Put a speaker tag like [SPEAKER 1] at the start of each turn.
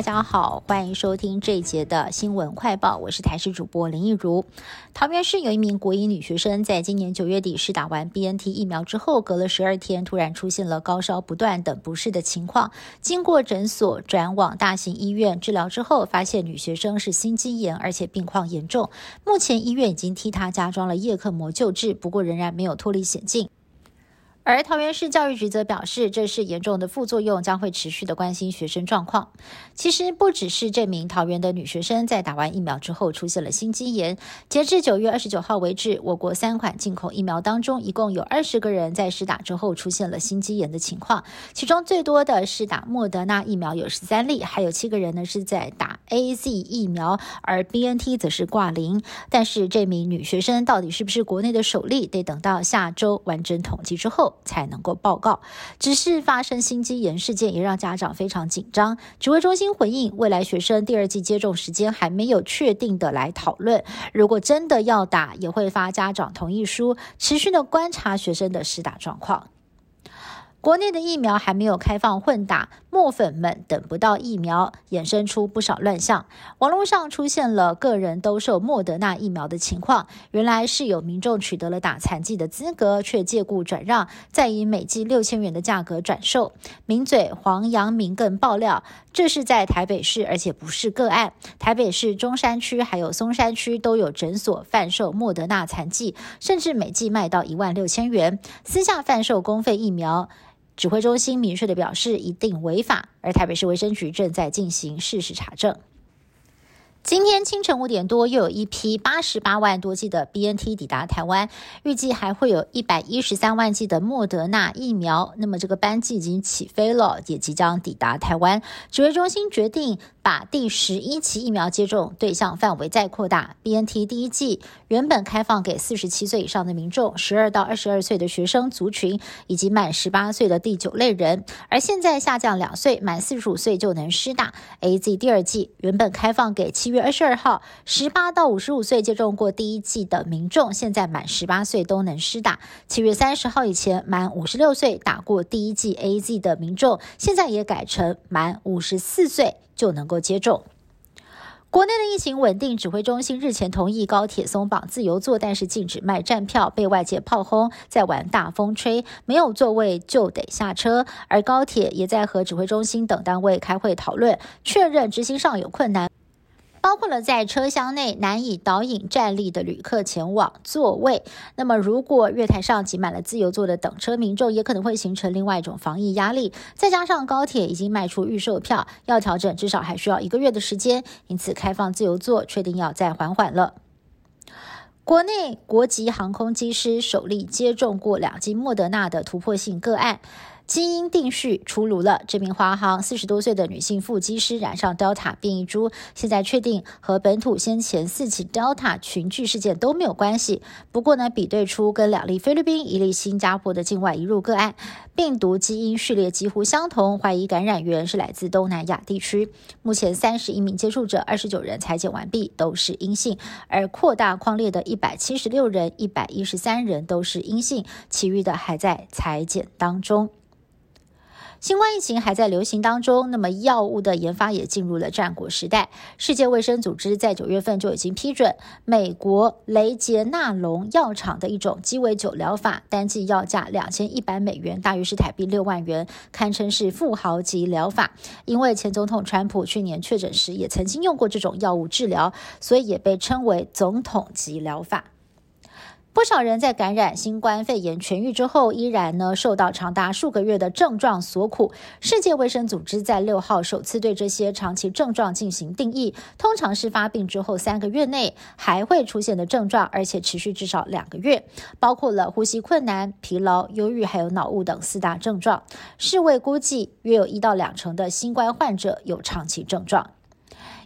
[SPEAKER 1] 大家好，欢迎收听这一节的新闻快报，我是台视主播林奕如。桃园市有一名国一女学生，在今年九月底试打完 BNT 疫苗之后，隔了十二天，突然出现了高烧不断等不适的情况。经过诊所转往大型医院治疗之后，发现女学生是心肌炎，而且病况严重。目前医院已经替她加装了叶克膜救治，不过仍然没有脱离险境。而桃园市教育局则表示，这是严重的副作用，将会持续的关心学生状况。其实不只是这名桃园的女学生在打完疫苗之后出现了心肌炎，截至九月二十九号为止，我国三款进口疫苗当中，一共有二十个人在施打之后出现了心肌炎的情况，其中最多的是打莫德纳疫苗有十三例，还有七个人呢是在打 A Z 疫苗，而 B N T 则是挂零。但是这名女学生到底是不是国内的首例，得等到下周完整统计之后。才能够报告。只是发生心肌炎事件，也让家长非常紧张。指挥中心回应，未来学生第二季接种时间还没有确定的来讨论。如果真的要打，也会发家长同意书，持续的观察学生的施打状况。国内的疫苗还没有开放混打，墨粉们等不到疫苗，衍生出不少乱象。网络上出现了个人兜售莫德纳疫苗的情况，原来是有民众取得了打残剂的资格，却借故转让，再以每剂六千元的价格转售。名嘴黄阳明更爆料，这是在台北市，而且不是个案。台北市中山区还有松山区都有诊所贩售莫德纳残剂，甚至每剂卖到一万六千元，私下贩售公费疫苗。指挥中心明确的表示，一定违法，而台北市卫生局正在进行事实查证。今天清晨五点多，又有一批八十八万多剂的 BNT 抵达台湾，预计还会有一百一十三万剂的莫德纳疫苗。那么这个班机已经起飞了，也即将抵达台湾。指挥中心决定把第十一期疫苗接种对象范围再扩大。BNT 第一剂原本开放给四十七岁以上的民众、十二到二十二岁的学生族群以及满十八岁的第九类人，而现在下降两岁，满四十五岁就能施打 AZ 第二剂。原本开放给七。月二十二号，十八到五十五岁接种过第一剂的民众，现在满十八岁都能施打。七月三十号以前满五十六岁打过第一剂 A Z 的民众，现在也改成满五十四岁就能够接种。国内的疫情稳定，指挥中心日前同意高铁松绑自由座，但是禁止卖站票，被外界炮轰在玩大风吹，没有座位就得下车。而高铁也在和指挥中心等单位开会讨论，确认执行上有困难。包括了在车厢内难以导引站立的旅客前往座位。那么，如果月台上挤满了自由座的等车民众，也可能会形成另外一种防疫压力。再加上高铁已经卖出预售票，要调整至少还需要一个月的时间。因此，开放自由座确定要再缓缓了。国内国籍航空机师首例接种过两剂莫德纳的突破性个案。基因定序出炉了，这名华航四十多岁的女性副机师染上 Delta 变异株，现在确定和本土先前四起 Delta 群聚事件都没有关系。不过呢，比对出跟两例菲律宾、一例新加坡的境外移入个案，病毒基因序列几乎相同，怀疑感染源是来自东南亚地区。目前三十一名接触者，二十九人裁剪完毕，都是阴性，而扩大框列的一百七十六人，一百一十三人都是阴性，其余的还在裁剪当中。新冠疫情还在流行当中，那么药物的研发也进入了战国时代。世界卫生组织在九月份就已经批准美国雷杰纳隆药厂的一种鸡尾酒疗法，单剂药价两千一百美元，大约是台币六万元，堪称是富豪级疗法。因为前总统川普去年确诊时也曾经用过这种药物治疗，所以也被称为总统级疗法。不少人在感染新冠肺炎痊愈之后，依然呢受到长达数个月的症状所苦。世界卫生组织在六号首次对这些长期症状进行定义，通常是发病之后三个月内还会出现的症状，而且持续至少两个月，包括了呼吸困难、疲劳、忧郁还有脑雾等四大症状。世卫估计约有一到两成的新冠患者有长期症状。